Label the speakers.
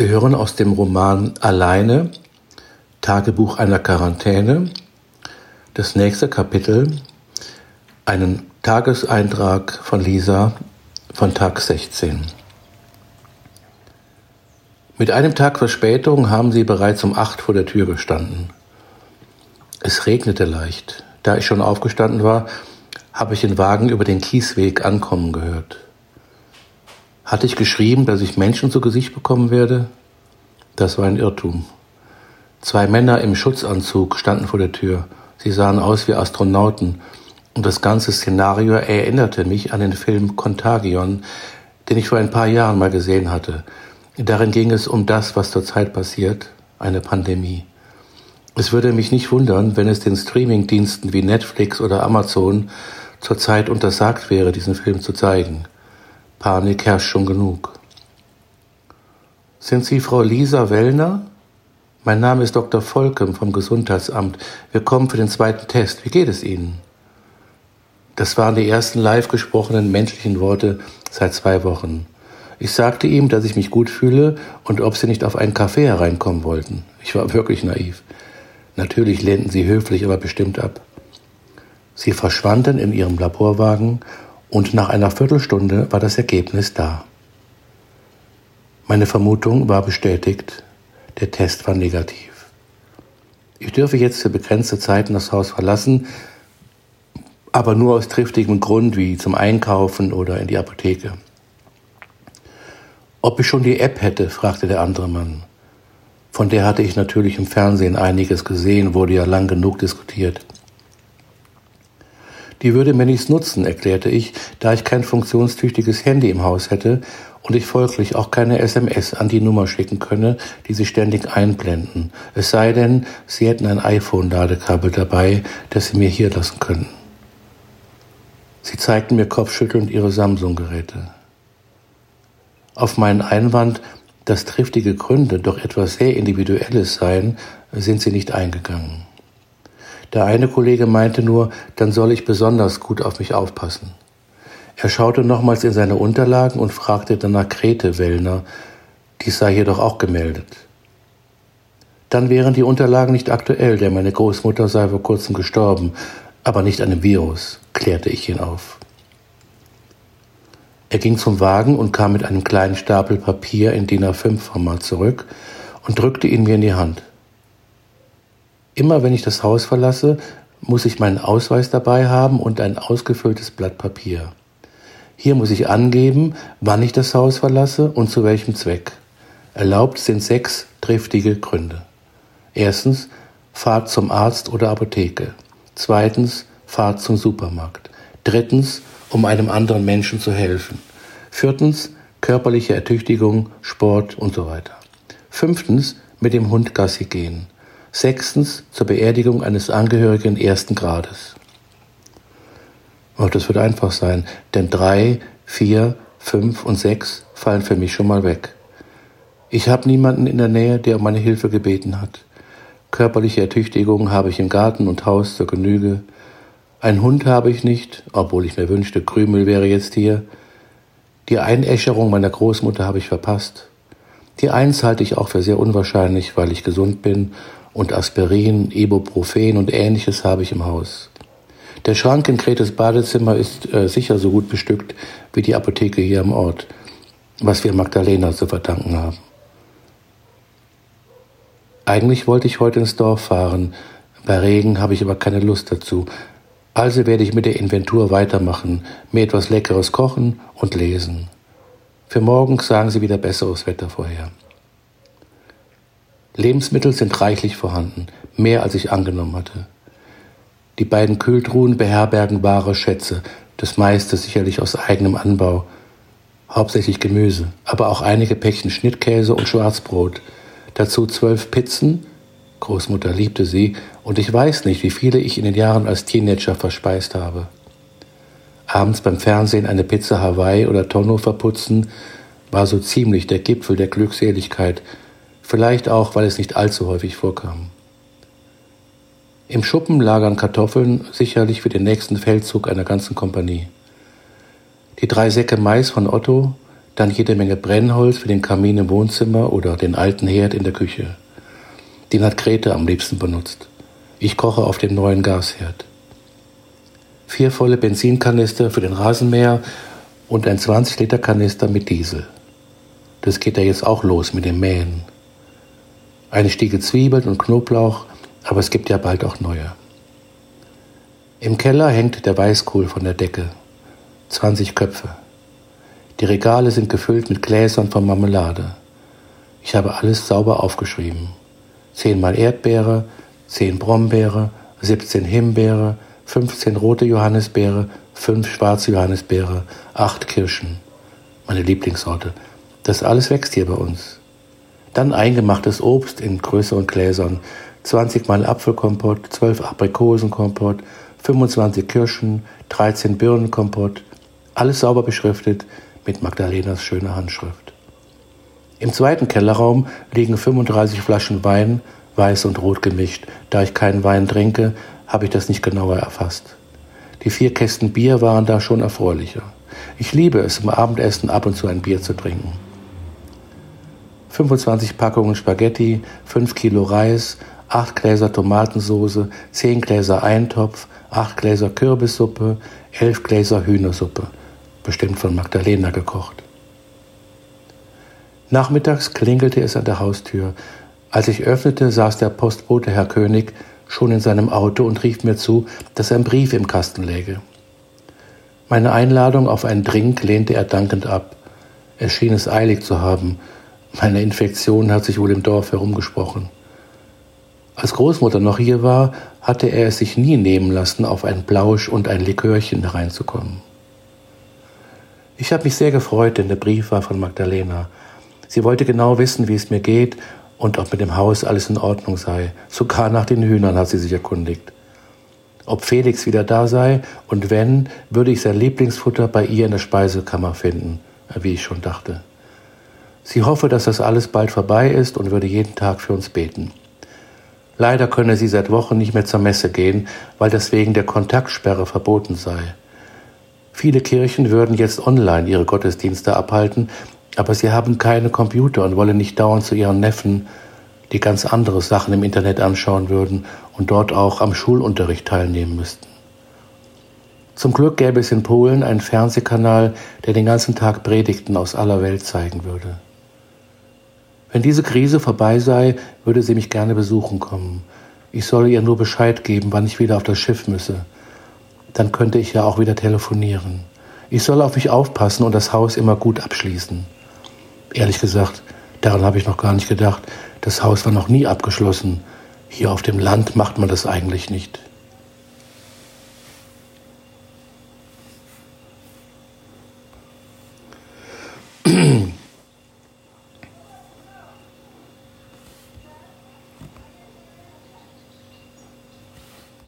Speaker 1: Sie hören aus dem Roman Alleine, Tagebuch einer Quarantäne, das nächste Kapitel, einen Tageseintrag von Lisa von Tag 16. Mit einem Tag Verspätung haben sie bereits um acht vor der Tür gestanden. Es regnete leicht. Da ich schon aufgestanden war, habe ich den Wagen über den Kiesweg ankommen gehört. Hatte ich geschrieben, dass ich Menschen zu Gesicht bekommen werde? Das war ein Irrtum. Zwei Männer im Schutzanzug standen vor der Tür. Sie sahen aus wie Astronauten. Und das ganze Szenario erinnerte mich an den Film Contagion, den ich vor ein paar Jahren mal gesehen hatte. Darin ging es um das, was zurzeit passiert, eine Pandemie. Es würde mich nicht wundern, wenn es den Streamingdiensten wie Netflix oder Amazon zurzeit untersagt wäre, diesen Film zu zeigen. Panik herrscht schon genug. Sind Sie Frau Lisa Wellner? Mein Name ist Dr. Volkem vom Gesundheitsamt. Wir kommen für den zweiten Test. Wie geht es Ihnen? Das waren die ersten live gesprochenen menschlichen Worte seit zwei Wochen. Ich sagte ihm, dass ich mich gut fühle und ob sie nicht auf einen Kaffee hereinkommen wollten. Ich war wirklich naiv. Natürlich lehnten sie höflich, aber bestimmt ab. Sie verschwanden in ihrem Laborwagen und nach einer Viertelstunde war das Ergebnis da. Meine Vermutung war bestätigt, der Test war negativ. Ich dürfe jetzt für begrenzte Zeiten das Haus verlassen, aber nur aus triftigem Grund wie zum Einkaufen oder in die Apotheke. Ob ich schon die App hätte, fragte der andere Mann. Von der hatte ich natürlich im Fernsehen einiges gesehen, wurde ja lang genug diskutiert. Die würde mir nichts nutzen, erklärte ich, da ich kein funktionstüchtiges Handy im Haus hätte und ich folglich auch keine SMS an die Nummer schicken könne, die sie ständig einblenden. Es sei denn, sie hätten ein iPhone-Ladekabel dabei, das sie mir hier lassen könnten. Sie zeigten mir kopfschüttelnd ihre Samsung-Geräte. Auf meinen Einwand, dass triftige Gründe doch etwas sehr Individuelles seien, sind sie nicht eingegangen. Der eine Kollege meinte nur, dann soll ich besonders gut auf mich aufpassen. Er schaute nochmals in seine Unterlagen und fragte dann nach Grete Wellner, dies sei jedoch auch gemeldet. Dann wären die Unterlagen nicht aktuell, denn meine Großmutter sei vor kurzem gestorben, aber nicht an dem Virus, klärte ich ihn auf. Er ging zum Wagen und kam mit einem kleinen Stapel Papier in DIN A5-Format zurück und drückte ihn mir in die Hand. Immer wenn ich das Haus verlasse, muss ich meinen Ausweis dabei haben und ein ausgefülltes Blatt Papier. Hier muss ich angeben, wann ich das Haus verlasse und zu welchem Zweck. Erlaubt sind sechs triftige Gründe. Erstens, Fahrt zum Arzt oder Apotheke. Zweitens, Fahrt zum Supermarkt. Drittens, um einem anderen Menschen zu helfen. Viertens, körperliche Ertüchtigung, Sport und so weiter. Fünftens, mit dem Hund Gassi gehen. Sechstens, zur Beerdigung eines Angehörigen ersten Grades. Oh, das wird einfach sein, denn drei, vier, fünf und sechs fallen für mich schon mal weg. Ich habe niemanden in der Nähe, der um meine Hilfe gebeten hat. Körperliche Ertüchtigung habe ich im Garten und Haus zur Genüge. Ein Hund habe ich nicht, obwohl ich mir wünschte, Krümel wäre jetzt hier. Die Einäscherung meiner Großmutter habe ich verpasst. Die Eins halte ich auch für sehr unwahrscheinlich, weil ich gesund bin und Aspirin, Ibuprofen und ähnliches habe ich im Haus. Der Schrank in Gretes Badezimmer ist äh, sicher so gut bestückt wie die Apotheke hier am Ort, was wir Magdalena zu verdanken haben. Eigentlich wollte ich heute ins Dorf fahren, bei Regen habe ich aber keine Lust dazu. Also werde ich mit der Inventur weitermachen, mir etwas Leckeres kochen und lesen. Für morgen sagen sie wieder besseres Wetter vorher. Lebensmittel sind reichlich vorhanden, mehr als ich angenommen hatte. Die beiden Kühltruhen beherbergen wahre Schätze, das meiste sicherlich aus eigenem Anbau, hauptsächlich Gemüse, aber auch einige Päckchen Schnittkäse und Schwarzbrot, dazu zwölf Pizzen, Großmutter liebte sie, und ich weiß nicht, wie viele ich in den Jahren als Teenager verspeist habe. Abends beim Fernsehen eine Pizza Hawaii oder Tonno verputzen, war so ziemlich der Gipfel der Glückseligkeit, vielleicht auch, weil es nicht allzu häufig vorkam. Im Schuppen lagern Kartoffeln, sicherlich für den nächsten Feldzug einer ganzen Kompanie. Die drei Säcke Mais von Otto, dann jede Menge Brennholz für den Kamin im Wohnzimmer oder den alten Herd in der Küche. Den hat Grete am liebsten benutzt. Ich koche auf dem neuen Gasherd. Vier volle Benzinkanister für den Rasenmäher und ein 20-Liter-Kanister mit Diesel. Das geht ja jetzt auch los mit dem Mähen. Eine Stiege Zwiebeln und Knoblauch, aber es gibt ja bald auch neue. Im Keller hängt der Weißkohl von der Decke. 20 Köpfe. Die Regale sind gefüllt mit Gläsern von Marmelade. Ich habe alles sauber aufgeschrieben. Zehnmal Erdbeere, zehn Brombeere, 17 Himbeere, 15 rote Johannisbeere, 5 schwarze Johannisbeere, 8 Kirschen. Meine Lieblingssorte. Das alles wächst hier bei uns. Dann eingemachtes Obst in größeren Gläsern, 20 mal Apfelkompott, 12 Aprikosenkompott, 25 Kirschen, 13 Birnenkompott, alles sauber beschriftet mit Magdalenas schöner Handschrift. Im zweiten Kellerraum liegen 35 Flaschen Wein, weiß und rot gemischt. Da ich keinen Wein trinke, habe ich das nicht genauer erfasst. Die vier Kästen Bier waren da schon erfreulicher. Ich liebe es, im Abendessen ab und zu ein Bier zu trinken. 25 Packungen Spaghetti, 5 Kilo Reis, 8 Gläser Tomatensoße, 10 Gläser Eintopf, 8 Gläser Kürbissuppe, 11 Gläser Hühnersuppe, bestimmt von Magdalena gekocht. Nachmittags klingelte es an der Haustür. Als ich öffnete, saß der Postbote Herr König schon in seinem Auto und rief mir zu, dass ein Brief im Kasten läge. Meine Einladung auf einen Drink lehnte er dankend ab. Er schien es eilig zu haben. Meine Infektion hat sich wohl im Dorf herumgesprochen. Als Großmutter noch hier war, hatte er es sich nie nehmen lassen, auf ein Blausch und ein Likörchen hereinzukommen. Ich habe mich sehr gefreut, denn der Brief war von Magdalena. Sie wollte genau wissen, wie es mir geht und ob mit dem Haus alles in Ordnung sei. Sogar nach den Hühnern hat sie sich erkundigt. Ob Felix wieder da sei und wenn, würde ich sein Lieblingsfutter bei ihr in der Speisekammer finden, wie ich schon dachte. Sie hoffe, dass das alles bald vorbei ist und würde jeden Tag für uns beten. Leider könne sie seit Wochen nicht mehr zur Messe gehen, weil deswegen der Kontaktsperre verboten sei. Viele Kirchen würden jetzt online ihre Gottesdienste abhalten, aber sie haben keine Computer und wollen nicht dauernd zu ihren Neffen, die ganz andere Sachen im Internet anschauen würden und dort auch am Schulunterricht teilnehmen müssten. Zum Glück gäbe es in Polen einen Fernsehkanal, der den ganzen Tag Predigten aus aller Welt zeigen würde. Wenn diese Krise vorbei sei, würde sie mich gerne besuchen kommen. Ich solle ihr nur Bescheid geben, wann ich wieder auf das Schiff müsse. Dann könnte ich ja auch wieder telefonieren. Ich soll auf mich aufpassen und das Haus immer gut abschließen. Ehrlich gesagt, daran habe ich noch gar nicht gedacht. Das Haus war noch nie abgeschlossen. Hier auf dem Land macht man das eigentlich nicht.